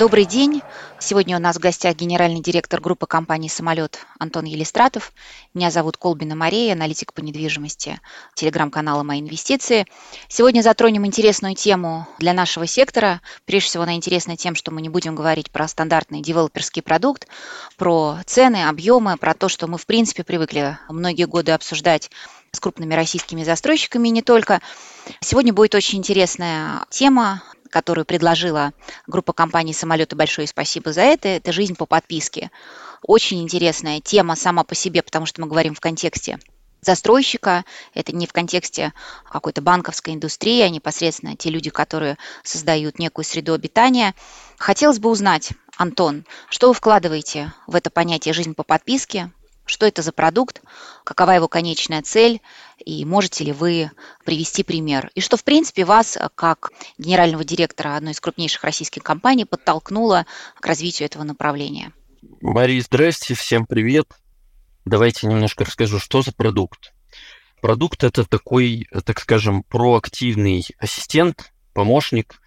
Добрый день. Сегодня у нас в гостях генеральный директор группы компании «Самолет» Антон Елистратов. Меня зовут Колбина Мария, аналитик по недвижимости телеграм-канала «Мои инвестиции». Сегодня затронем интересную тему для нашего сектора. Прежде всего, она интересна тем, что мы не будем говорить про стандартный девелоперский продукт, про цены, объемы, про то, что мы, в принципе, привыкли многие годы обсуждать с крупными российскими застройщиками и не только. Сегодня будет очень интересная тема которую предложила группа компаний «Самолеты». Большое спасибо за это. Это «Жизнь по подписке». Очень интересная тема сама по себе, потому что мы говорим в контексте застройщика, это не в контексте какой-то банковской индустрии, а непосредственно те люди, которые создают некую среду обитания. Хотелось бы узнать, Антон, что вы вкладываете в это понятие «жизнь по подписке», что это за продукт, какова его конечная цель, и можете ли вы привести пример. И что, в принципе, вас, как генерального директора одной из крупнейших российских компаний, подтолкнуло к развитию этого направления. Мария, здрасте, всем привет. Давайте немножко расскажу, что за продукт. Продукт – это такой, так скажем, проактивный ассистент, помощник,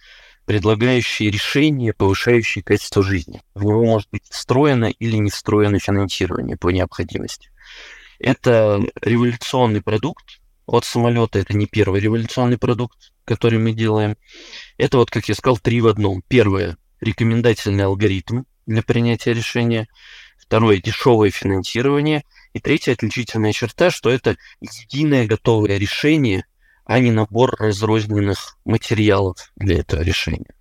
предлагающий решения, повышающие качество жизни. В него может быть встроено или не встроено финансирование по необходимости. Это революционный продукт от самолета. Это не первый революционный продукт, который мы делаем. Это вот, как я сказал, три в одном. Первое – рекомендательный алгоритм для принятия решения. Второе – дешевое финансирование. И третья отличительная черта, что это единое готовое решение – а не набор разрозненных материалов для этого решения.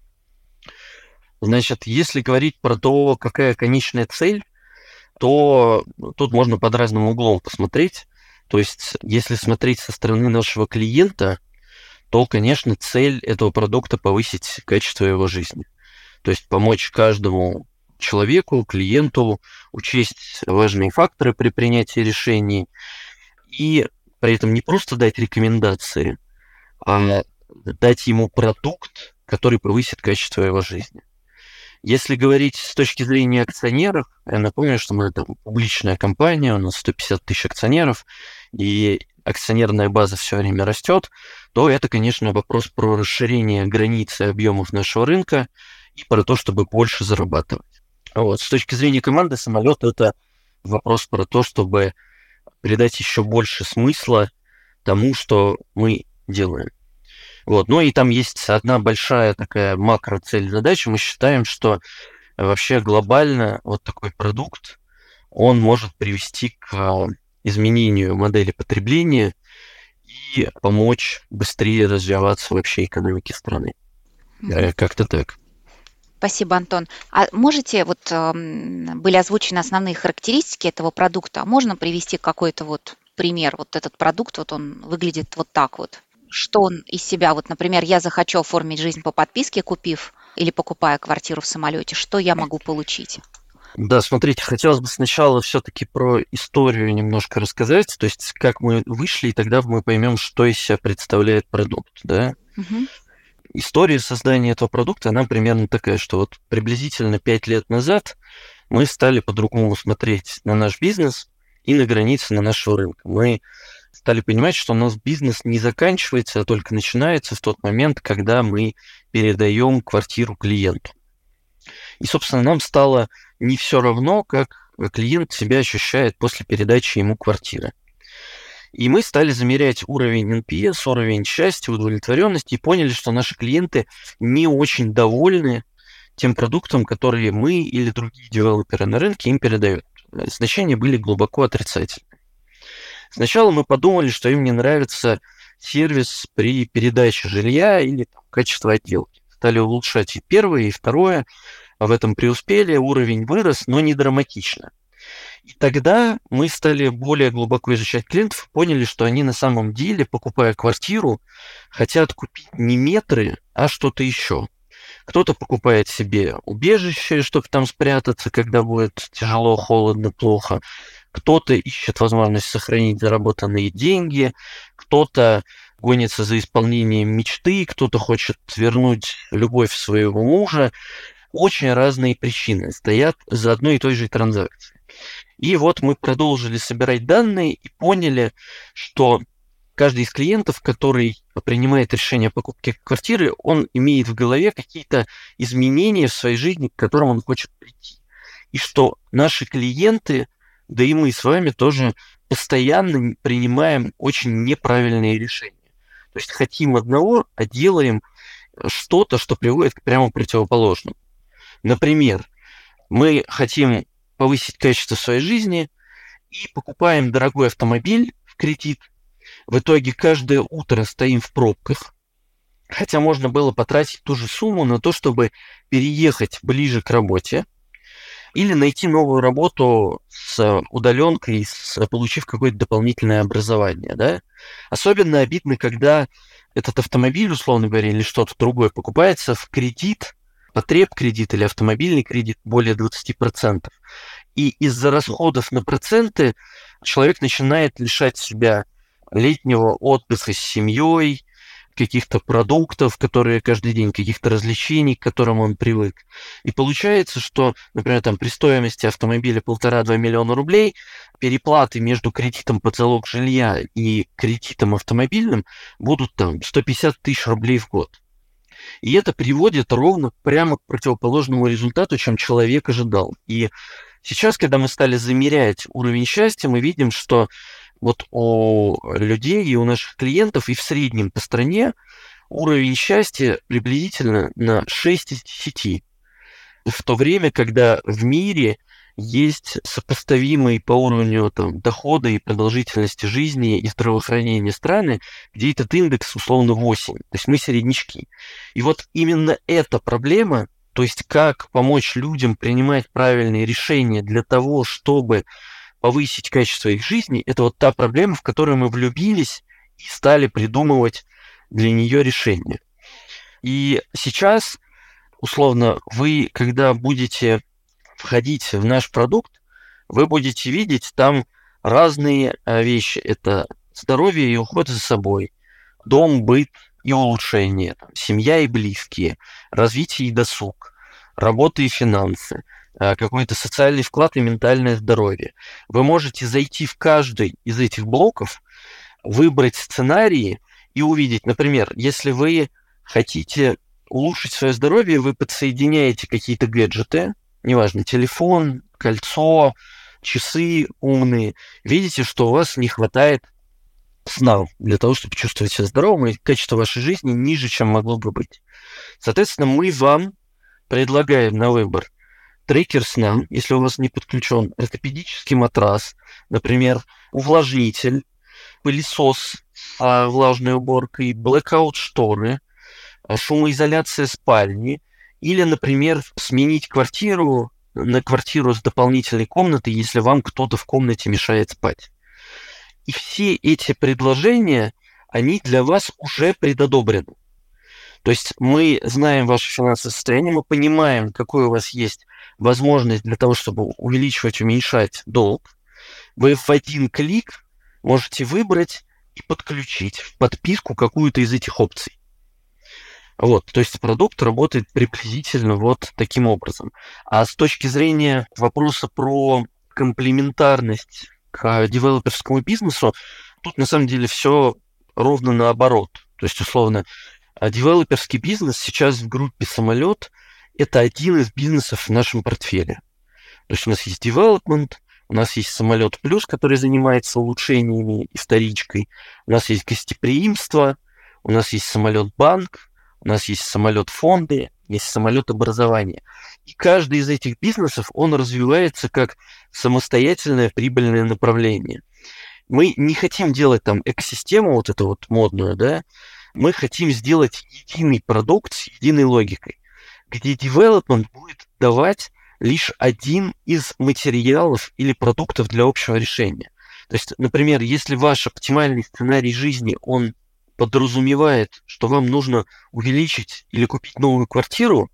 Значит, если говорить про то, какая конечная цель, то тут можно под разным углом посмотреть. То есть, если смотреть со стороны нашего клиента, то, конечно, цель этого продукта повысить качество его жизни. То есть помочь каждому человеку, клиенту учесть важные факторы при принятии решений и при этом не просто дать рекомендации, а дать ему продукт, который повысит качество его жизни. Если говорить с точки зрения акционеров, я напомню, что мы там публичная компания, у нас 150 тысяч акционеров, и акционерная база все время растет, то это, конечно, вопрос про расширение границы объемов нашего рынка и про то, чтобы больше зарабатывать. Вот. С точки зрения команды самолет это вопрос про то, чтобы придать еще больше смысла тому, что мы делаем. Вот. Ну и там есть одна большая такая макроцель задачи. Мы считаем, что вообще глобально вот такой продукт, он может привести к изменению модели потребления и помочь быстрее развиваться вообще экономике страны. Mm-hmm. Как-то так. Спасибо, Антон. А можете, вот э, были озвучены основные характеристики этого продукта, можно привести какой-то вот пример? Вот этот продукт, вот он выглядит вот так вот. Что он из себя, вот, например, я захочу оформить жизнь по подписке, купив или покупая квартиру в самолете, что я могу получить? Да, смотрите, хотелось бы сначала все-таки про историю немножко рассказать, то есть как мы вышли, и тогда мы поймем, что из себя представляет продукт, да. Угу история создания этого продукта, она примерно такая, что вот приблизительно 5 лет назад мы стали по-другому смотреть на наш бизнес и на границы на нашего рынка. Мы стали понимать, что у нас бизнес не заканчивается, а только начинается в тот момент, когда мы передаем квартиру клиенту. И, собственно, нам стало не все равно, как клиент себя ощущает после передачи ему квартиры. И мы стали замерять уровень NPS, уровень счастья, удовлетворенности и поняли, что наши клиенты не очень довольны тем продуктом, который мы или другие девелоперы на рынке им передают. Значения были глубоко отрицательные. Сначала мы подумали, что им не нравится сервис при передаче жилья или там, качество отделки. Стали улучшать и первое, и второе. В этом преуспели, уровень вырос, но не драматично. И тогда мы стали более глубоко изучать клиентов, поняли, что они на самом деле, покупая квартиру, хотят купить не метры, а что-то еще. Кто-то покупает себе убежище, чтобы там спрятаться, когда будет тяжело, холодно, плохо. Кто-то ищет возможность сохранить заработанные деньги, кто-то гонится за исполнением мечты, кто-то хочет вернуть любовь своего мужа. Очень разные причины стоят за одной и той же транзакцией. И вот мы продолжили собирать данные и поняли, что каждый из клиентов, который принимает решение о покупке квартиры, он имеет в голове какие-то изменения в своей жизни, к которым он хочет прийти. И что наши клиенты, да и мы с вами тоже постоянно принимаем очень неправильные решения. То есть хотим одного, а делаем что-то, что приводит к прямо противоположному. Например, мы хотим повысить качество своей жизни и покупаем дорогой автомобиль в кредит. В итоге каждое утро стоим в пробках, хотя можно было потратить ту же сумму на то, чтобы переехать ближе к работе или найти новую работу с удаленкой, получив какое-то дополнительное образование. Да? Особенно обидно, когда этот автомобиль, условно говоря, или что-то другое покупается в кредит, потреб кредит или автомобильный кредит более 20%. И из-за расходов на проценты человек начинает лишать себя летнего отдыха с семьей, каких-то продуктов, которые каждый день, каких-то развлечений, к которым он привык. И получается, что, например, там при стоимости автомобиля полтора-два миллиона рублей переплаты между кредитом под залог жилья и кредитом автомобильным будут там 150 тысяч рублей в год. И это приводит ровно прямо к противоположному результату, чем человек ожидал. И сейчас, когда мы стали замерять уровень счастья, мы видим, что вот у людей и у наших клиентов и в среднем по стране уровень счастья приблизительно на 6 из 10. В то время, когда в мире есть сопоставимые по уровню там, дохода и продолжительности жизни и здравоохранения страны, где этот индекс условно 8. То есть мы середнячки. И вот именно эта проблема, то есть как помочь людям принимать правильные решения для того, чтобы повысить качество их жизни, это вот та проблема, в которую мы влюбились и стали придумывать для нее решение. И сейчас, условно, вы, когда будете входить в наш продукт, вы будете видеть там разные э, вещи. Это здоровье и уход за собой, дом, быт и улучшение, семья и близкие, развитие и досуг, работа и финансы, какой-то социальный вклад и ментальное здоровье. Вы можете зайти в каждый из этих блоков, выбрать сценарии и увидеть, например, если вы хотите улучшить свое здоровье, вы подсоединяете какие-то гаджеты, неважно, телефон, кольцо, часы умные, видите, что у вас не хватает сна для того, чтобы чувствовать себя здоровым, и качество вашей жизни ниже, чем могло бы быть. Соответственно, мы вам предлагаем на выбор трекер сна, если у вас не подключен, ортопедический матрас, например, увлажнитель, пылесос а, влажной уборкой, blackout шторы, а, шумоизоляция спальни, или, например, сменить квартиру на квартиру с дополнительной комнатой, если вам кто-то в комнате мешает спать. И все эти предложения, они для вас уже предодобрены. То есть мы знаем ваше финансовое состояние, мы понимаем, какой у вас есть возможность для того, чтобы увеличивать, уменьшать долг. Вы в один клик можете выбрать и подключить в подписку какую-то из этих опций. Вот, то есть продукт работает приблизительно вот таким образом. А с точки зрения вопроса про комплементарность к девелоперскому бизнесу, тут на самом деле все ровно наоборот. То есть, условно, а девелоперский бизнес сейчас в группе самолет это один из бизнесов в нашем портфеле. То есть у нас есть development, у нас есть самолет плюс, который занимается улучшениями и вторичкой, у нас есть гостеприимство, у нас есть самолет банк, у нас есть самолет фонды, есть самолет образования. И каждый из этих бизнесов, он развивается как самостоятельное прибыльное направление. Мы не хотим делать там экосистему вот эту вот модную, да, мы хотим сделать единый продукт с единой логикой, где development будет давать лишь один из материалов или продуктов для общего решения. То есть, например, если ваш оптимальный сценарий жизни, он подразумевает, что вам нужно увеличить или купить новую квартиру,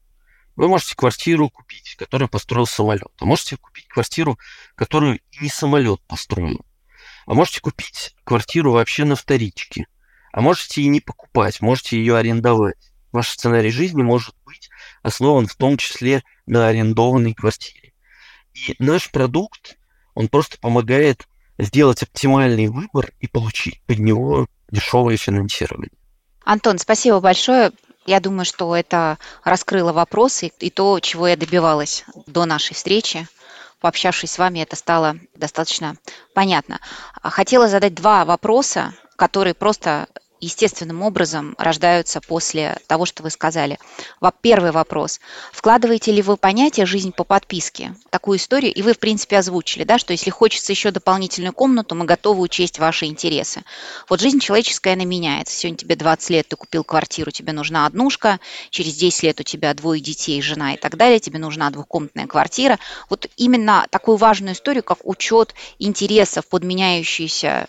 вы можете квартиру купить, которую построил самолет. А можете купить квартиру, которую не самолет построил. А можете купить квартиру вообще на вторичке. А можете и не покупать, можете ее арендовать. Ваш сценарий жизни может быть основан в том числе на арендованной квартире. И наш продукт, он просто помогает сделать оптимальный выбор и получить под него дешевое финансирование. Антон, спасибо большое. Я думаю, что это раскрыло вопросы и то, чего я добивалась до нашей встречи. Пообщавшись с вами, это стало достаточно понятно. Хотела задать два вопроса, которые просто естественным образом рождаются после того, что вы сказали. Первый вопрос. Вкладываете ли вы понятие «жизнь по подписке»? Такую историю, и вы, в принципе, озвучили, да, что если хочется еще дополнительную комнату, мы готовы учесть ваши интересы. Вот жизнь человеческая, она меняется. Сегодня тебе 20 лет, ты купил квартиру, тебе нужна однушка, через 10 лет у тебя двое детей, жена и так далее, тебе нужна двухкомнатная квартира. Вот именно такую важную историю, как учет интересов под меняющиеся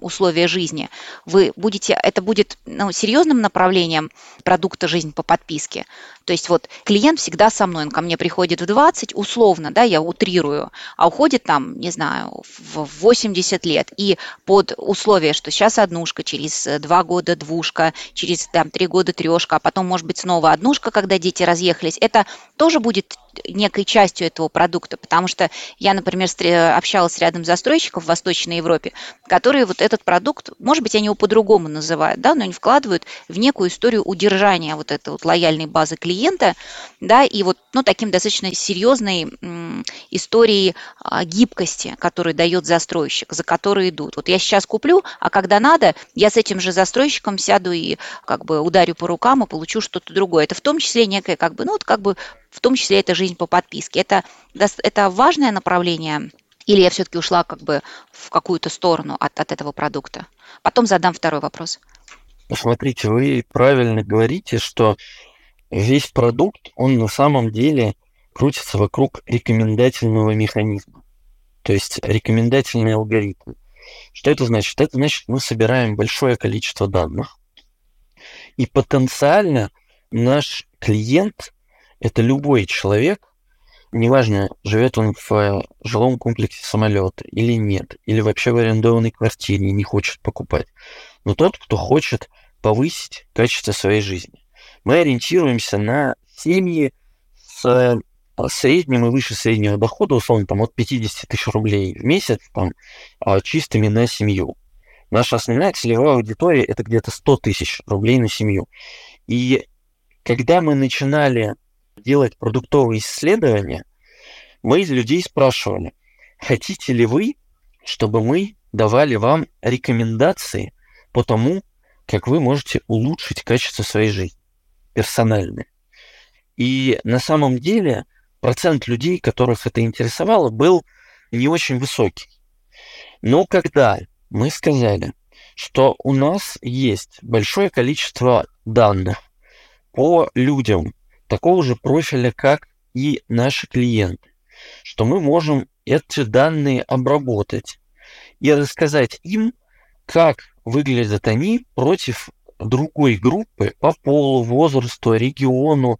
условия жизни, вы будете, это будет ну, серьезным направлением продукта «Жизнь по подписке». То есть вот клиент всегда со мной, он ко мне приходит в 20, условно, да, я утрирую, а уходит там, не знаю, в 80 лет. И под условие, что сейчас однушка, через два года двушка, через там, три года трешка, а потом, может быть, снова однушка, когда дети разъехались, это тоже будет некой частью этого продукта, потому что я, например, общалась рядом с застройщиков в Восточной Европе, которые вот этот продукт, может быть, они его по-другому называют, да, но они вкладывают в некую историю удержания вот этой вот лояльной базы клиента, да, и вот, ну, таким достаточно серьезной историей а, гибкости, которую дает застройщик, за которой идут. Вот я сейчас куплю, а когда надо, я с этим же застройщиком сяду и как бы ударю по рукам и получу что-то другое. Это в том числе некое как бы, ну, вот как бы в том числе это жизнь по подписке. Это, это важное направление или я все-таки ушла как бы в какую-то сторону от, от этого продукта? Потом задам второй вопрос. Смотрите, вы правильно говорите, что весь продукт, он на самом деле крутится вокруг рекомендательного механизма. То есть рекомендательный алгоритм. Что это значит? Это значит, мы собираем большое количество данных, и потенциально наш клиент это любой человек, неважно, живет он в э, жилом комплексе самолета или нет, или вообще в арендованной квартире не хочет покупать, но тот, кто хочет повысить качество своей жизни. Мы ориентируемся на семьи с э, средним и выше среднего дохода, условно, там, от 50 тысяч рублей в месяц, там, а, чистыми на семью. Наша основная целевая аудитория – это где-то 100 тысяч рублей на семью. И когда мы начинали делать продуктовые исследования, мы из людей спрашивали, хотите ли вы, чтобы мы давали вам рекомендации по тому, как вы можете улучшить качество своей жизни, персональное. И на самом деле процент людей, которых это интересовало, был не очень высокий. Но когда мы сказали, что у нас есть большое количество данных по людям, такого же профиля, как и наши клиенты, что мы можем эти данные обработать и рассказать им, как выглядят они против другой группы по полу, возрасту, региону,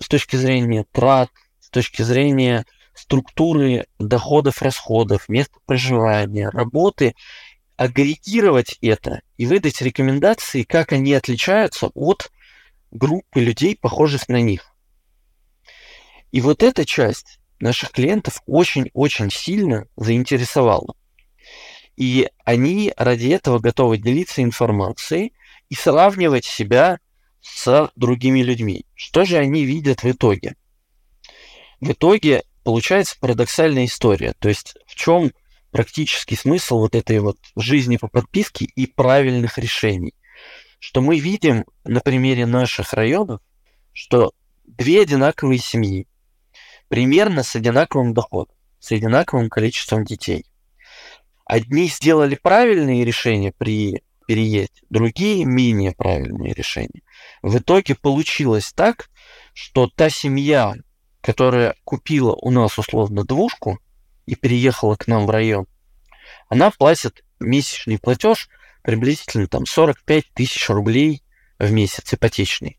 с точки зрения трат, с точки зрения структуры доходов, расходов, места проживания, работы, агрегировать это и выдать рекомендации, как они отличаются от группы людей, похожих на них. И вот эта часть наших клиентов очень-очень сильно заинтересовала. И они ради этого готовы делиться информацией и сравнивать себя с другими людьми. Что же они видят в итоге? В итоге получается парадоксальная история. То есть в чем практический смысл вот этой вот жизни по подписке и правильных решений? что мы видим на примере наших районов, что две одинаковые семьи, примерно с одинаковым доходом, с одинаковым количеством детей. Одни сделали правильные решения при переезде, другие менее правильные решения. В итоге получилось так, что та семья, которая купила у нас условно двушку и переехала к нам в район, она платит месячный платеж – приблизительно там 45 тысяч рублей в месяц ипотечный.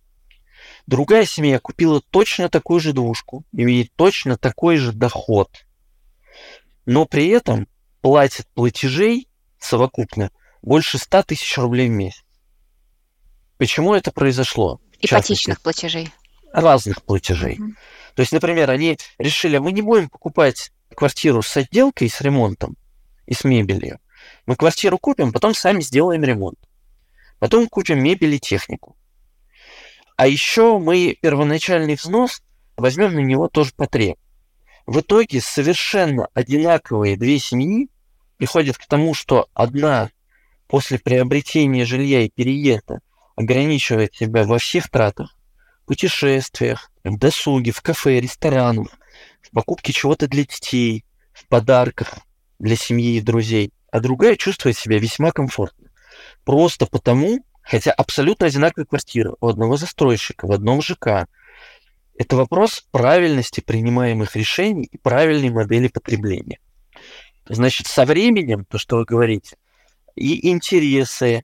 Другая семья купила точно такую же двушку, имеет точно такой же доход, но при этом платит платежей совокупно больше 100 тысяч рублей в месяц. Почему это произошло? Ипотечных платежей. Разных платежей. Mm-hmm. То есть, например, они решили, мы не будем покупать квартиру с отделкой, с ремонтом и с мебелью. Мы квартиру купим, потом сами сделаем ремонт. Потом купим мебель и технику. А еще мы первоначальный взнос возьмем на него тоже потреб. В итоге совершенно одинаковые две семьи приходят к тому, что одна после приобретения жилья и переезда ограничивает себя во всех тратах, путешествиях, в досуге, в кафе, ресторанах, в покупке чего-то для детей, в подарках для семьи и друзей, а другая чувствует себя весьма комфортно. Просто потому, хотя абсолютно одинаковая квартира у одного застройщика в одном ЖК, это вопрос правильности принимаемых решений и правильной модели потребления. Значит, со временем, то, что вы говорите, и интересы,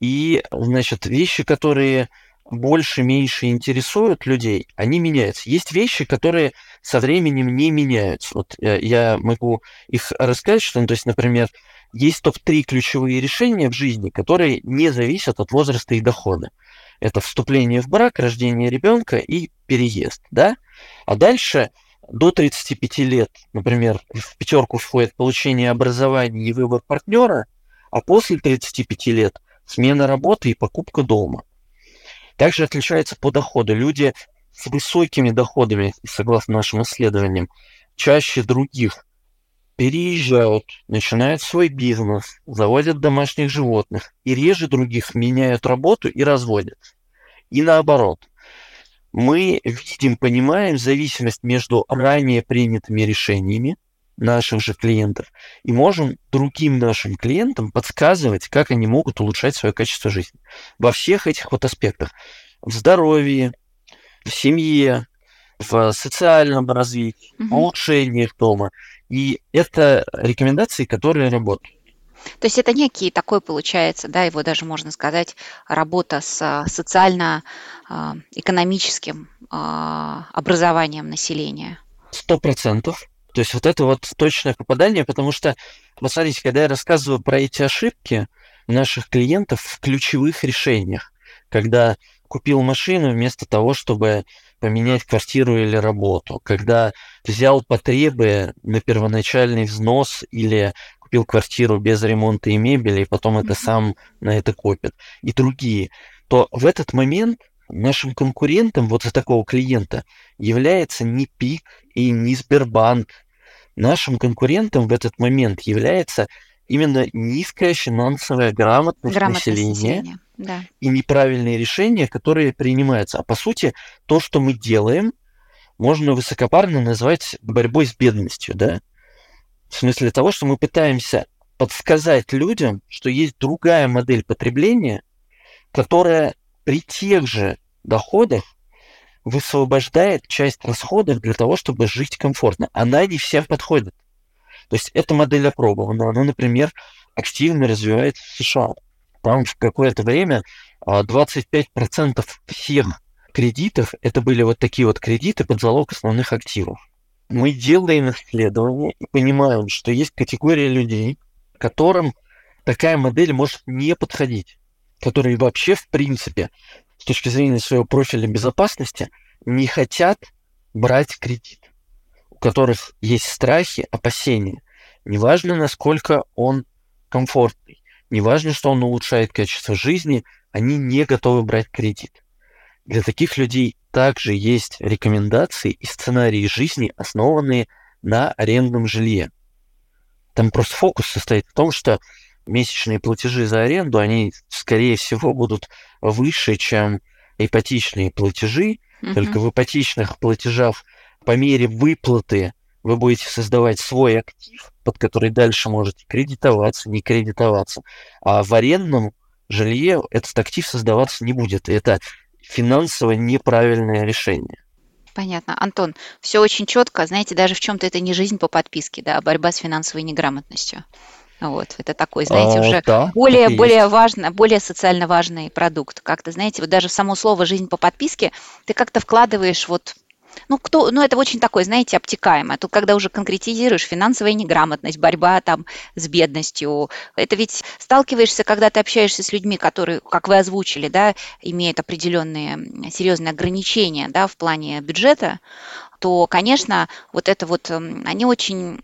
и, значит, вещи, которые больше-меньше интересуют людей, они меняются. Есть вещи, которые со временем не меняются. Вот э, я могу их рассказать, что, ну, то есть, например, есть топ-3 ключевые решения в жизни, которые не зависят от возраста и дохода. Это вступление в брак, рождение ребенка и переезд, да? А дальше до 35 лет, например, в пятерку входит получение образования и выбор партнера, а после 35 лет смена работы и покупка дома. Также отличается по доходу. Люди с высокими доходами, согласно нашим исследованиям, чаще других переезжают, начинают свой бизнес, заводят домашних животных и реже других меняют работу и разводят. И наоборот. Мы видим, понимаем зависимость между ранее принятыми решениями наших же клиентов и можем другим нашим клиентам подсказывать, как они могут улучшать свое качество жизни. Во всех этих вот аспектах. В здоровье, в семье, в социальном развитии, угу. улучшениях дома. И это рекомендации, которые работают. То есть это некий такой получается, да, его даже можно сказать, работа с социально-экономическим а, образованием населения. Сто процентов. То есть вот это вот точное попадание, потому что, посмотрите, когда я рассказываю про эти ошибки наших клиентов в ключевых решениях, когда купил машину вместо того, чтобы поменять квартиру или работу, когда взял потребы на первоначальный взнос или купил квартиру без ремонта и мебели, и потом это сам на это копит, и другие, то в этот момент нашим конкурентом вот за такого клиента является не ПИК и не Сбербанк, Нашим конкурентом в этот момент является именно низкая финансовая грамотность, грамотность населения, населения да. и неправильные решения, которые принимаются. А по сути, то, что мы делаем, можно высокопарно назвать борьбой с бедностью, да? В смысле того, что мы пытаемся подсказать людям, что есть другая модель потребления, которая при тех же доходах высвобождает часть расходов для того, чтобы жить комфортно. Она не всем подходит. То есть эта модель опробована. Она, например, активно развивается в США. Там в какое-то время 25% а, всех кредитов это были вот такие вот кредиты под залог основных активов. Мы делаем исследования и понимаем, что есть категория людей, которым такая модель может не подходить, которые вообще в принципе с точки зрения своего профиля безопасности не хотят брать кредит, у которых есть страхи, опасения. Неважно, насколько он комфортный, неважно, что он улучшает качество жизни, они не готовы брать кредит. Для таких людей также есть рекомендации и сценарии жизни, основанные на арендном жилье. Там просто фокус состоит в том, что месячные платежи за аренду, они, скорее всего, будут выше, чем ипотечные платежи, угу. только в ипотечных платежах по мере выплаты вы будете создавать свой актив, под который дальше можете кредитоваться, не кредитоваться. А в арендном жилье этот актив создаваться не будет. Это финансово неправильное решение. Понятно. Антон, все очень четко. Знаете, даже в чем-то это не жизнь по подписке, да, а борьба с финансовой неграмотностью. Вот, это такой, знаете, а, уже да, более, более важно, более социально важный продукт. Как-то, знаете, вот даже само слово «жизнь по подписке» ты как-то вкладываешь вот ну, кто, ну, это очень такое, знаете, обтекаемое. Тут, когда уже конкретизируешь финансовая неграмотность, борьба там с бедностью, это ведь сталкиваешься, когда ты общаешься с людьми, которые, как вы озвучили, да, имеют определенные серьезные ограничения, да, в плане бюджета, то, конечно, вот это вот, они очень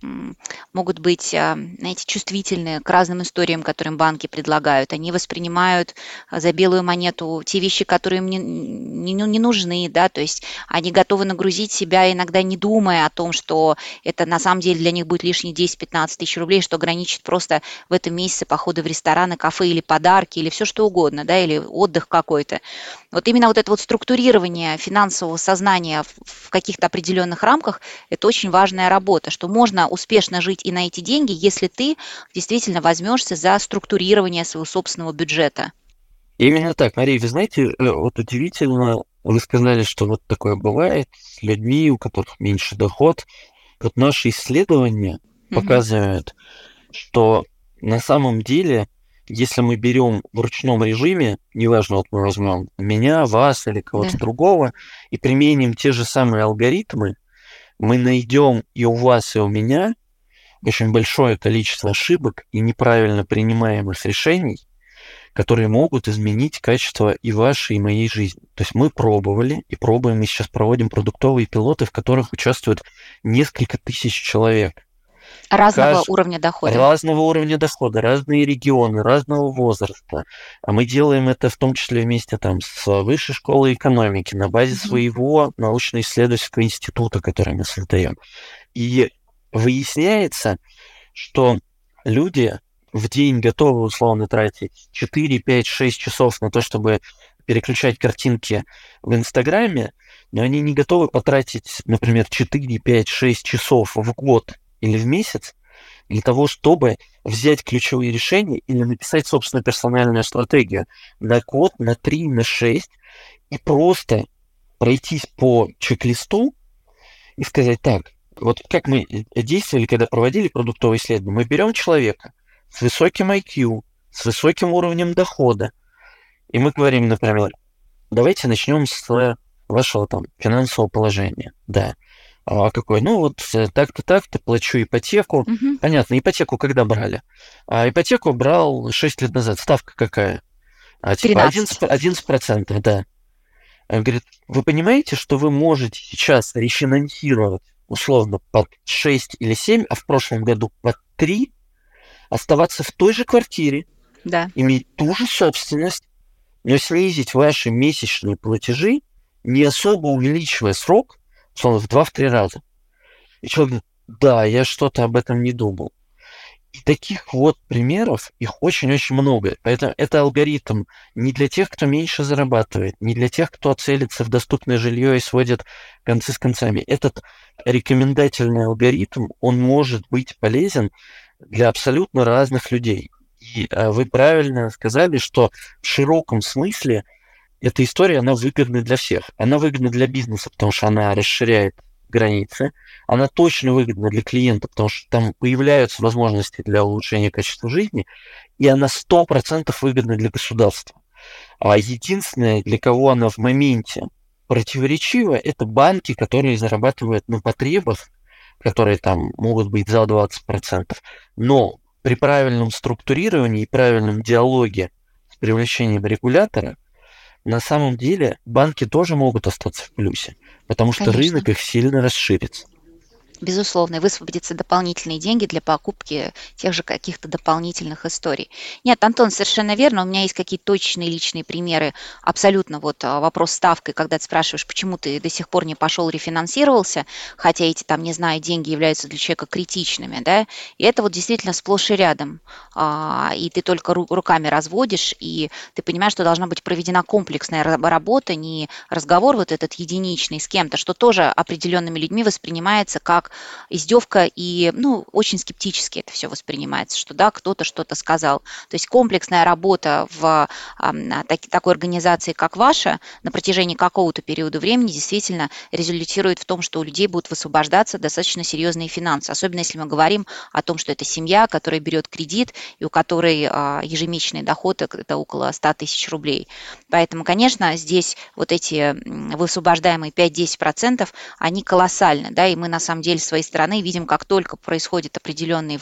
могут быть, знаете, чувствительны к разным историям, которым банки предлагают. Они воспринимают за белую монету те вещи, которые им не, не, не нужны, да, то есть они готовы нагрузить себя, иногда не думая о том, что это на самом деле для них будет лишние 10-15 тысяч рублей, что ограничит просто в этом месяце походы в рестораны, кафе или подарки, или все что угодно, да, или отдых какой-то. Вот именно вот это вот структурирование финансового сознания в каких-то определенных рамках, это очень важная работа, что можно успешно жить и на эти деньги, если ты действительно возьмешься за структурирование своего собственного бюджета. Именно так, Мария, вы знаете, э, вот удивительно, вы сказали, что вот такое бывает с людьми, у которых меньше доход. Вот наши исследования mm-hmm. показывают, что на самом деле, если мы берем в ручном режиме, неважно, вот мы возьмем меня, вас или кого-то да. другого, и применим те же самые алгоритмы, мы найдем и у вас, и у меня очень большое количество ошибок и неправильно принимаемых решений, которые могут изменить качество и вашей, и моей жизни. То есть мы пробовали и пробуем, и сейчас проводим продуктовые пилоты, в которых участвуют несколько тысяч человек. Разного Кажд... уровня дохода. Разного уровня дохода, разные регионы, разного возраста. А мы делаем это в том числе вместе там с Высшей школой экономики на базе mm-hmm. своего научно-исследовательского института, который мы создаем. И выясняется, что люди в день готовы условно тратить 4, 5, 6 часов на то, чтобы переключать картинки в Инстаграме, но они не готовы потратить, например, 4, 5, 6 часов в год или в месяц для того, чтобы взять ключевые решения или написать собственную персональную стратегию на год, на 3, на 6 и просто пройтись по чек-листу и сказать так, вот как мы действовали, когда проводили продуктовые исследования, мы берем человека, с высоким IQ, с высоким уровнем дохода. И мы говорим, например, давайте начнем с вашего там финансового положения. Да. А какой? Ну, вот э, так-то, так-то, плачу ипотеку. Угу. Понятно, ипотеку когда брали? А ипотеку брал 6 лет назад. Ставка какая? А типа 11%, 11%, да. Он говорит, вы понимаете, что вы можете сейчас рефинансировать условно под 6 или 7, а в прошлом году под 3, оставаться в той же квартире, да. иметь ту же собственность, но снизить ваши месячные платежи, не особо увеличивая срок, условно, в 2-3 раза. И человек говорит, да, я что-то об этом не думал. И таких вот примеров, их очень-очень много. Поэтому это алгоритм не для тех, кто меньше зарабатывает, не для тех, кто целится в доступное жилье и сводит концы с концами. Этот рекомендательный алгоритм, он может быть полезен для абсолютно разных людей. И а, вы правильно сказали, что в широком смысле эта история, она выгодна для всех. Она выгодна для бизнеса, потому что она расширяет границы. Она точно выгодна для клиента, потому что там появляются возможности для улучшения качества жизни. И она 100% выгодна для государства. А единственное, для кого она в моменте противоречива, это банки, которые зарабатывают на потребах которые там могут быть за 20%. Но при правильном структурировании и правильном диалоге с привлечением регулятора, на самом деле банки тоже могут остаться в плюсе, потому что Конечно. рынок их сильно расширится безусловно, высвободятся дополнительные деньги для покупки тех же каких-то дополнительных историй. Нет, Антон, совершенно верно, у меня есть какие-то точные личные примеры, абсолютно вот а, вопрос ставкой, когда ты спрашиваешь, почему ты до сих пор не пошел рефинансировался, хотя эти там, не знаю, деньги являются для человека критичными, да, и это вот действительно сплошь и рядом, а, и ты только руками разводишь, и ты понимаешь, что должна быть проведена комплексная работа, не разговор вот этот единичный с кем-то, что тоже определенными людьми воспринимается как издевка, и ну, очень скептически это все воспринимается, что да, кто-то что-то сказал. То есть комплексная работа в так, такой организации, как ваша, на протяжении какого-то периода времени действительно результирует в том, что у людей будут высвобождаться достаточно серьезные финансы, особенно если мы говорим о том, что это семья, которая берет кредит и у которой э, ежемесячный доход это около 100 тысяч рублей. Поэтому, конечно, здесь вот эти высвобождаемые 5-10%, они колоссальны, да, и мы на самом деле модель своей страны, видим, как только происходит определенные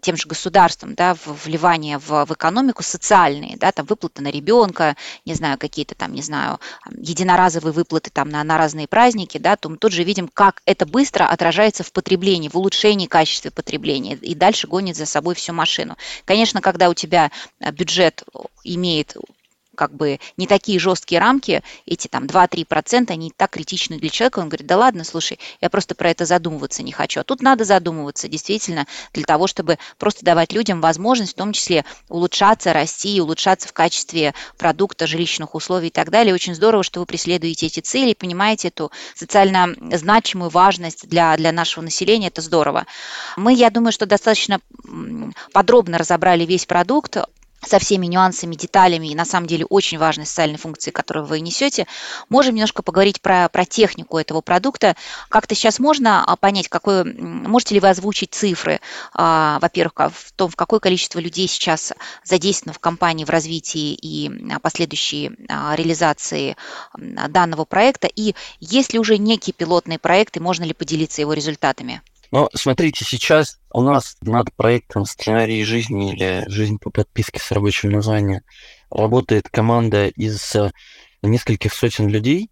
тем же государством, да, вливание в, в экономику социальные, да, там выплаты на ребенка, не знаю, какие-то там, не знаю, единоразовые выплаты там на, на разные праздники, да, то мы тут же видим, как это быстро отражается в потреблении, в улучшении качества потребления, и дальше гонит за собой всю машину. Конечно, когда у тебя бюджет имеет как бы не такие жесткие рамки, эти там 2-3%, они так критичны для человека, он говорит, да ладно, слушай, я просто про это задумываться не хочу. А тут надо задумываться действительно для того, чтобы просто давать людям возможность в том числе улучшаться, расти, улучшаться в качестве продукта, жилищных условий и так далее. Очень здорово, что вы преследуете эти цели, понимаете эту социально значимую важность для, для нашего населения, это здорово. Мы, я думаю, что достаточно подробно разобрали весь продукт, со всеми нюансами, деталями и на самом деле очень важной социальной функции, которую вы несете, можем немножко поговорить про, про технику этого продукта. Как-то сейчас можно а, понять, какое, можете ли вы озвучить цифры, а, во-первых, в том, в какое количество людей сейчас задействовано в компании в развитии и последующей а, реализации данного проекта, и есть ли уже некие пилотные проекты, можно ли поделиться его результатами? Но смотрите, сейчас у нас над проектом «Сценарий жизни» или «Жизнь по подписке» с рабочим названием работает команда из э, нескольких сотен людей.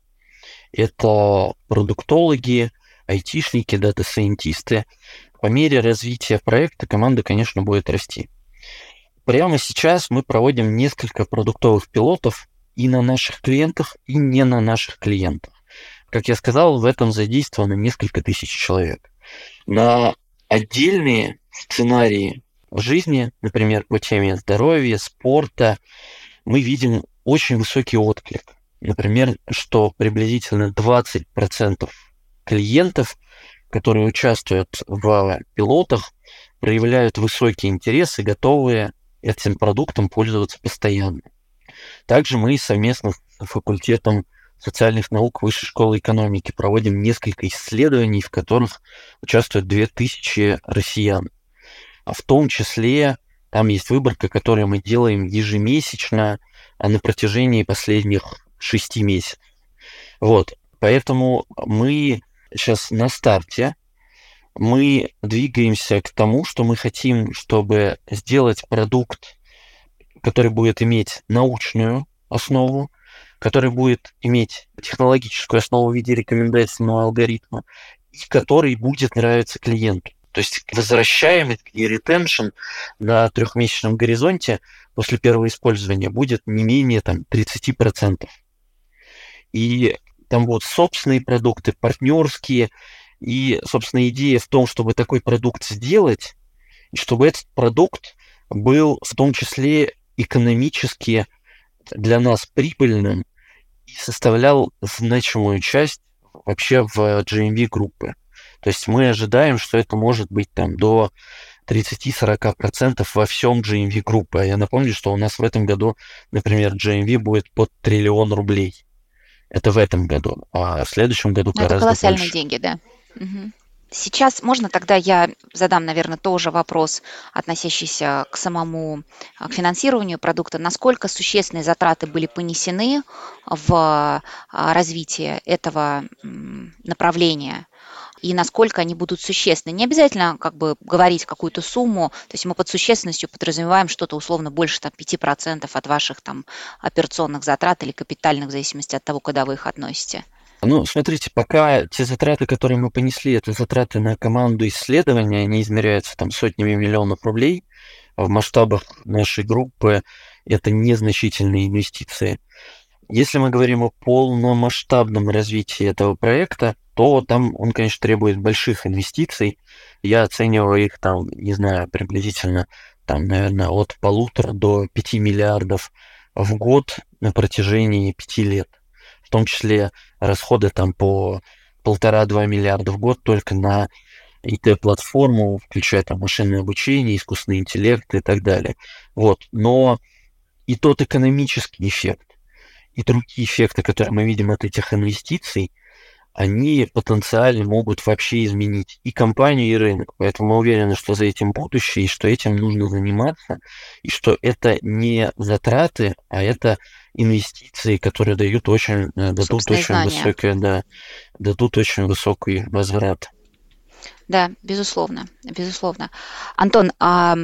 Это продуктологи, айтишники, дата-сайентисты. По мере развития проекта команда, конечно, будет расти. Прямо сейчас мы проводим несколько продуктовых пилотов и на наших клиентах, и не на наших клиентах. Как я сказал, в этом задействовано несколько тысяч человек на отдельные сценарии жизни, например, по теме здоровья, спорта, мы видим очень высокий отклик. Например, что приблизительно 20% клиентов, которые участвуют в пилотах, проявляют высокий интерес и готовы этим продуктом пользоваться постоянно. Также мы совместно с факультетом социальных наук Высшей школы экономики проводим несколько исследований, в которых участвуют 2000 россиян. А в том числе там есть выборка, которую мы делаем ежемесячно а на протяжении последних шести месяцев. Вот, поэтому мы сейчас на старте, мы двигаемся к тому, что мы хотим, чтобы сделать продукт, который будет иметь научную основу, который будет иметь технологическую основу в виде рекомендательного алгоритма и который будет нравиться клиенту. То есть возвращаемый и ретеншн на трехмесячном горизонте после первого использования будет не менее там, 30%. И там вот собственные продукты, партнерские. И, собственно, идея в том, чтобы такой продукт сделать, и чтобы этот продукт был в том числе экономически для нас прибыльным составлял значимую часть вообще в GMV группы. То есть мы ожидаем, что это может быть там до 30-40% во всем GMV группы. А я напомню, что у нас в этом году, например, GMV будет под триллион рублей. Это в этом году. А в следующем году Но ну, гораздо это колоссальные больше. деньги, да. Угу. Сейчас можно тогда я задам, наверное, тоже вопрос, относящийся к самому к финансированию продукта. Насколько существенные затраты были понесены в а, развитие этого направления? и насколько они будут существенны. Не обязательно как бы говорить какую-то сумму, то есть мы под существенностью подразумеваем что-то условно больше там, 5% от ваших там операционных затрат или капитальных, в зависимости от того, куда вы их относите. Ну, смотрите, пока те затраты, которые мы понесли, это затраты на команду исследования, они измеряются там сотнями миллионов рублей. В масштабах нашей группы это незначительные инвестиции. Если мы говорим о полномасштабном развитии этого проекта, то там он, конечно, требует больших инвестиций. Я оцениваю их там, не знаю, приблизительно там, наверное, от полутора до пяти миллиардов в год на протяжении пяти лет том числе расходы там по полтора-два миллиарда в год только на IT-платформу, включая там машинное обучение, искусственный интеллект и так далее. Вот. Но и тот экономический эффект, и другие эффекты, которые мы видим от этих инвестиций, они потенциально могут вообще изменить и компанию, и рынок. Поэтому мы уверены, что за этим будущее, и что этим нужно заниматься, и что это не затраты, а это инвестиции, которые дают очень, э, дадут очень знания. высокое, да, дадут очень высокий возврат. Да, безусловно, безусловно. Антон, а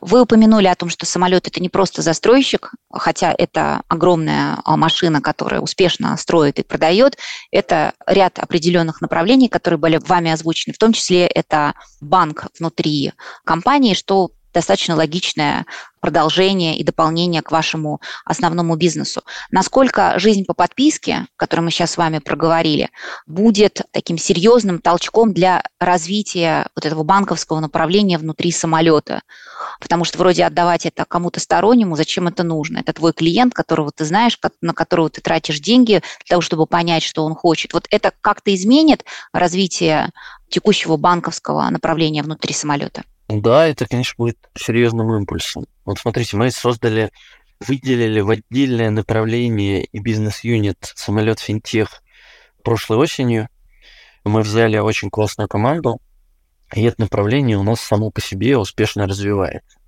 вы упомянули о том, что самолет это не просто застройщик, хотя это огромная а, машина, которая успешно строит и продает. Это ряд определенных направлений, которые были вами озвучены. В том числе это банк внутри компании, что достаточно логичное продолжение и дополнение к вашему основному бизнесу. Насколько жизнь по подписке, которую мы сейчас с вами проговорили, будет таким серьезным толчком для развития вот этого банковского направления внутри самолета? Потому что вроде отдавать это кому-то стороннему, зачем это нужно? Это твой клиент, которого ты знаешь, на которого ты тратишь деньги для того, чтобы понять, что он хочет. Вот это как-то изменит развитие текущего банковского направления внутри самолета? Да, это, конечно, будет серьезным импульсом. Вот смотрите, мы создали, выделили в отдельное направление и бизнес-юнит самолет финтех прошлой осенью. Мы взяли очень классную команду, и это направление у нас само по себе успешно развивается.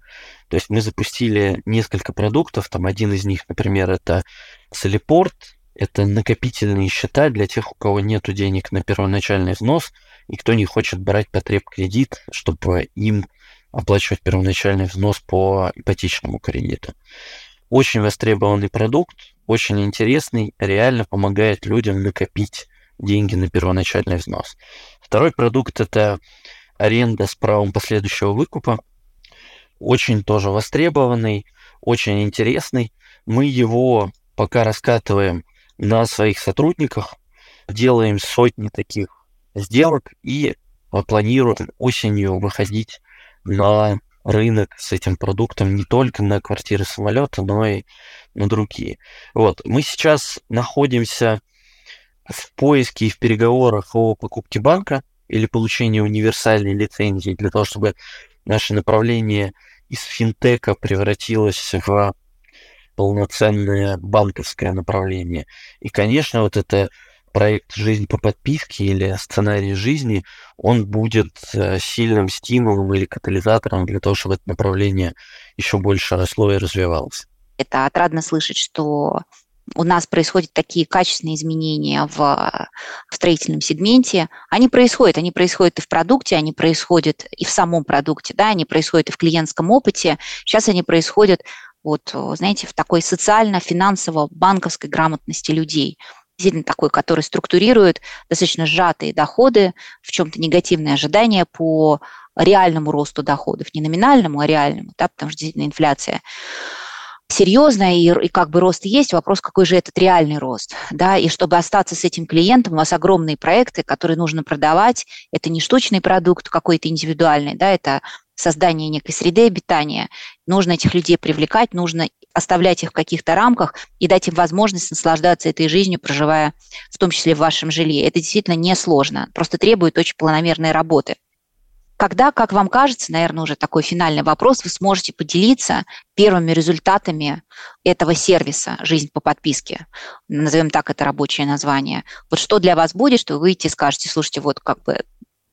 То есть мы запустили несколько продуктов, там один из них, например, это Солипорт, это накопительные счета для тех, у кого нет денег на первоначальный взнос – и кто не хочет брать потреб кредит, чтобы им оплачивать первоначальный взнос по ипотечному кредиту. Очень востребованный продукт, очень интересный, реально помогает людям накопить деньги на первоначальный взнос. Второй продукт – это аренда с правом последующего выкупа. Очень тоже востребованный, очень интересный. Мы его пока раскатываем на своих сотрудниках, делаем сотни таких сделок и планируем осенью выходить на рынок с этим продуктом не только на квартиры самолета, но и на другие. Вот, мы сейчас находимся в поиске и в переговорах о покупке банка или получении универсальной лицензии для того, чтобы наше направление из финтека превратилось в полноценное банковское направление. И, конечно, вот это проект «Жизнь по подписке» или сценарий жизни, он будет э, сильным стимулом или катализатором для того, чтобы это направление еще больше росло и развивалось. Это отрадно слышать, что у нас происходят такие качественные изменения в, в строительном сегменте. Они происходят, они происходят и в продукте, они происходят и в самом продукте, да, они происходят и в клиентском опыте. Сейчас они происходят вот, знаете, в такой социально-финансово-банковской грамотности людей. Действительно такой, который структурирует достаточно сжатые доходы, в чем-то негативные ожидания по реальному росту доходов, не номинальному, а реальному, да, потому что действительно инфляция серьезная, и, и как бы рост есть, вопрос, какой же этот реальный рост, да, и чтобы остаться с этим клиентом, у вас огромные проекты, которые нужно продавать, это не штучный продукт какой-то индивидуальный, да, это создание некой среды обитания. Нужно этих людей привлекать, нужно оставлять их в каких-то рамках и дать им возможность наслаждаться этой жизнью, проживая в том числе в вашем жилье. Это действительно несложно, просто требует очень планомерной работы. Когда, как вам кажется, наверное, уже такой финальный вопрос, вы сможете поделиться первыми результатами этого сервиса «Жизнь по подписке», назовем так это рабочее название. Вот что для вас будет, что вы выйдете и скажете, слушайте, вот как бы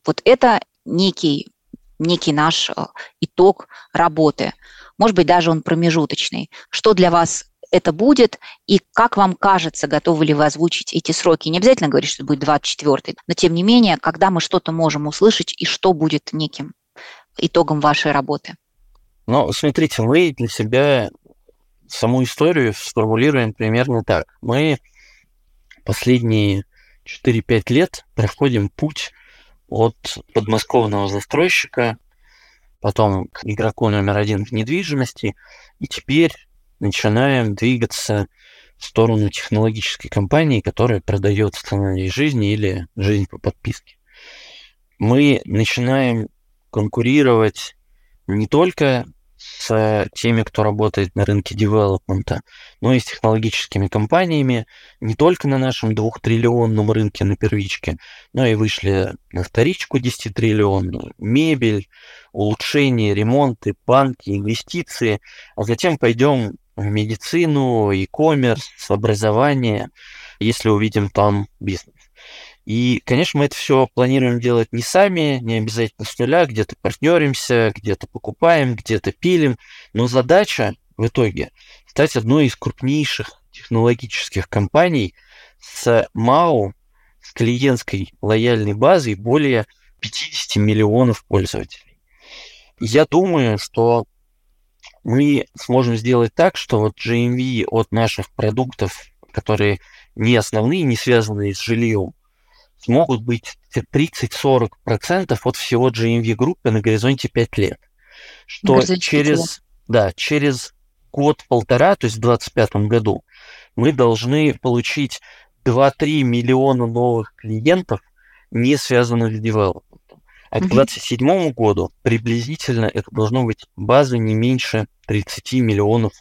вот это некий некий наш э, итог работы. Может быть, даже он промежуточный. Что для вас это будет, и как вам кажется, готовы ли вы озвучить эти сроки? Не обязательно говорить, что будет 24 но тем не менее, когда мы что-то можем услышать, и что будет неким итогом вашей работы? Ну, смотрите, мы для себя саму историю сформулируем примерно так. Мы последние 4-5 лет проходим путь от подмосковного застройщика, потом к игроку номер один в недвижимости, и теперь начинаем двигаться в сторону технологической компании, которая продает сценарий жизни или жизнь по подписке. Мы начинаем конкурировать не только с теми, кто работает на рынке девелопмента, но и с технологическими компаниями, не только на нашем двухтриллионном рынке на первичке, но и вышли на вторичку 10-триллионную, мебель, улучшение, ремонты, банки, инвестиции, а затем пойдем в медицину, e-commerce, образование, если увидим там бизнес. И, конечно, мы это все планируем делать не сами, не обязательно с нуля, где-то партнеримся, где-то покупаем, где-то пилим. Но задача в итоге стать одной из крупнейших технологических компаний с МАУ, с клиентской лояльной базой более 50 миллионов пользователей. Я думаю, что мы сможем сделать так, что вот GMV от наших продуктов, которые не основные, не связанные с жильем, смогут быть 30-40% от всего GMV группы на горизонте 5 лет. Что через, да, через год-полтора, то есть в 2025 году, мы должны получить 2-3 миллиона новых клиентов, не связанных с девелопментом. А к 2027 году приблизительно это должно быть база не меньше 30 миллионов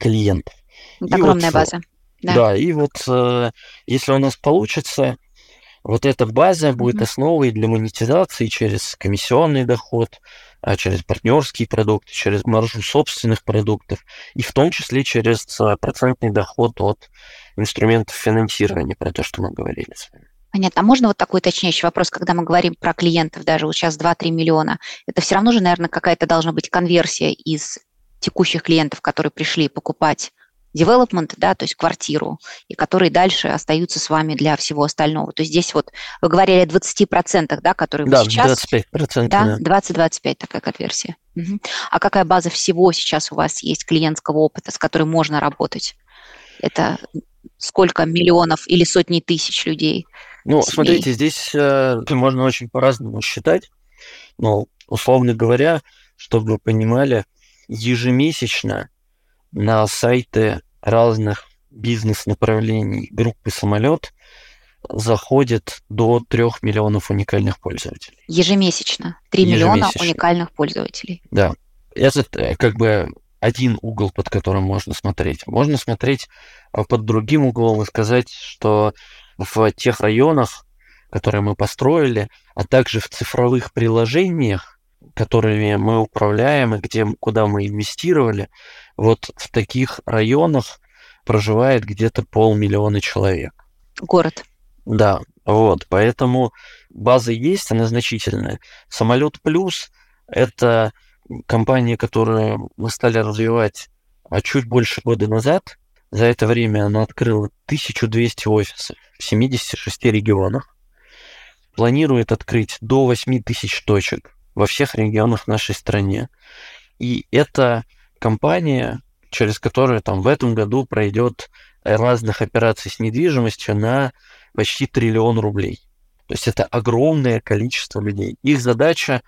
клиентов. Это и огромная вот, база. Да. да, и вот э, если у нас получится, вот эта база будет основой для монетизации через комиссионный доход, а через партнерские продукты, через маржу собственных продуктов, и в том числе через э, процентный доход от инструментов финансирования, про то, что мы говорили с вами. Понятно. А можно вот такой уточняющий вопрос, когда мы говорим про клиентов, даже вот сейчас 2-3 миллиона, это все равно же, наверное, какая-то должна быть конверсия из текущих клиентов, которые пришли покупать development, да, то есть квартиру, и которые дальше остаются с вами для всего остального. То есть здесь вот вы говорили о 20%, да, которые да, сейчас... 25%. Да, да. 20-25 такая конверсия. Угу. А какая база всего сейчас у вас есть клиентского опыта, с которой можно работать? Это сколько миллионов или сотни тысяч людей? Ну, семей? смотрите, здесь э, можно очень по-разному считать. Но, условно говоря, чтобы вы понимали, ежемесячно на сайты разных бизнес-направлений группы «Самолет» заходит до 3 миллионов уникальных пользователей. Ежемесячно. 3 миллиона уникальных пользователей. Да. Это э, как бы один угол, под которым можно смотреть. Можно смотреть а, под другим углом и сказать, что в тех районах, которые мы построили, а также в цифровых приложениях, которыми мы управляем и где, куда мы инвестировали, вот в таких районах проживает где-то полмиллиона человек. Город. Да, вот, поэтому база есть, она значительная. Самолет плюс это компания, которую мы стали развивать а чуть больше года назад. За это время она открыла 1200 офисов в 76 регионах. Планирует открыть до 8000 точек во всех регионах нашей стране. И это компания, через которую там в этом году пройдет разных операций с недвижимостью на почти триллион рублей. То есть это огромное количество людей. Их задача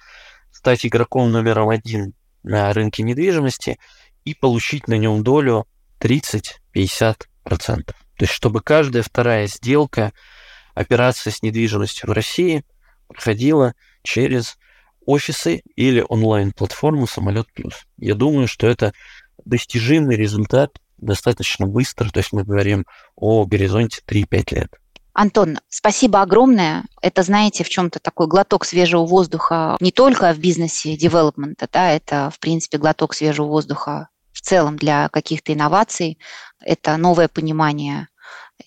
стать игроком номером один на рынке недвижимости и получить на нем долю 30-50%. То есть чтобы каждая вторая сделка, операция с недвижимостью в России проходила через офисы или онлайн-платформу «Самолет Плюс». Я думаю, что это достижимый результат достаточно быстро, то есть мы говорим о горизонте 3-5 лет. Антон, спасибо огромное. Это, знаете, в чем-то такой глоток свежего воздуха не только в бизнесе девелопмента, да, это, в принципе, глоток свежего воздуха в целом для каких-то инноваций. Это новое понимание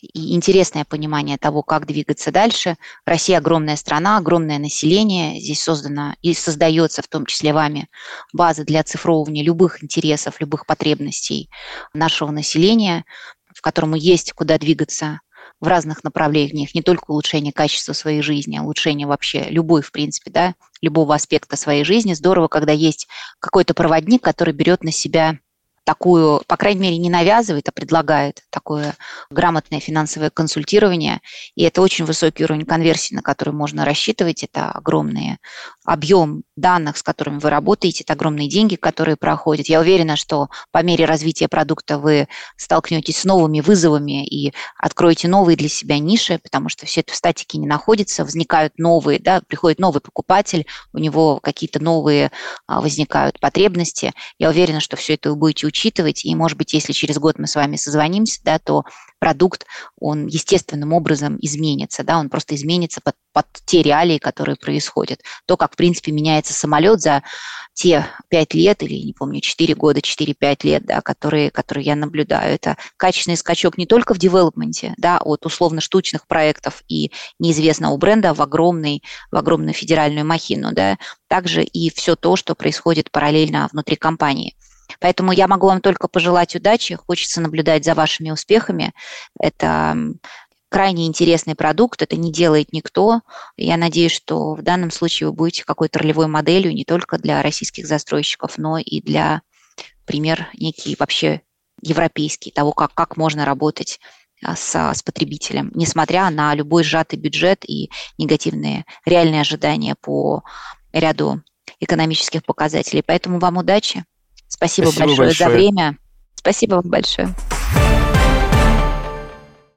и интересное понимание того, как двигаться дальше. Россия огромная страна, огромное население. Здесь создана и создается, в том числе вами, база для оцифровывания любых интересов, любых потребностей нашего населения, в котором есть куда двигаться в разных направлениях, не только улучшение качества своей жизни, а улучшение вообще любой, в принципе, да, любого аспекта своей жизни. Здорово, когда есть какой-то проводник, который берет на себя такую, по крайней мере, не навязывает, а предлагает такое грамотное финансовое консультирование. И это очень высокий уровень конверсии, на который можно рассчитывать. Это огромный объем данных, с которыми вы работаете, это огромные деньги, которые проходят. Я уверена, что по мере развития продукта вы столкнетесь с новыми вызовами и откроете новые для себя ниши, потому что все это в статике не находится, возникают новые, да, приходит новый покупатель, у него какие-то новые а, возникают потребности. Я уверена, что все это вы будете учитывать, и, может быть, если через год мы с вами созвонимся, да, то продукт, он естественным образом изменится, да, он просто изменится под, под те реалии, которые происходят. То, как, в принципе, меняется самолет за те 5 лет или, не помню, 4 года, 4-5 лет, да, которые, которые я наблюдаю. Это качественный скачок не только в девелопменте, да, от условно штучных проектов и неизвестного бренда в, огромный, в огромную федеральную махину, да, также и все то, что происходит параллельно внутри компании. Поэтому я могу вам только пожелать удачи. Хочется наблюдать за вашими успехами. Это крайне интересный продукт, это не делает никто. Я надеюсь, что в данном случае вы будете какой-то ролевой моделью не только для российских застройщиков, но и для, пример, некий вообще европейский, того, как, как можно работать а, с, с потребителем, несмотря на любой сжатый бюджет и негативные реальные ожидания по ряду экономических показателей. Поэтому вам удачи. Спасибо, Спасибо большое, большое за время. Спасибо вам большое.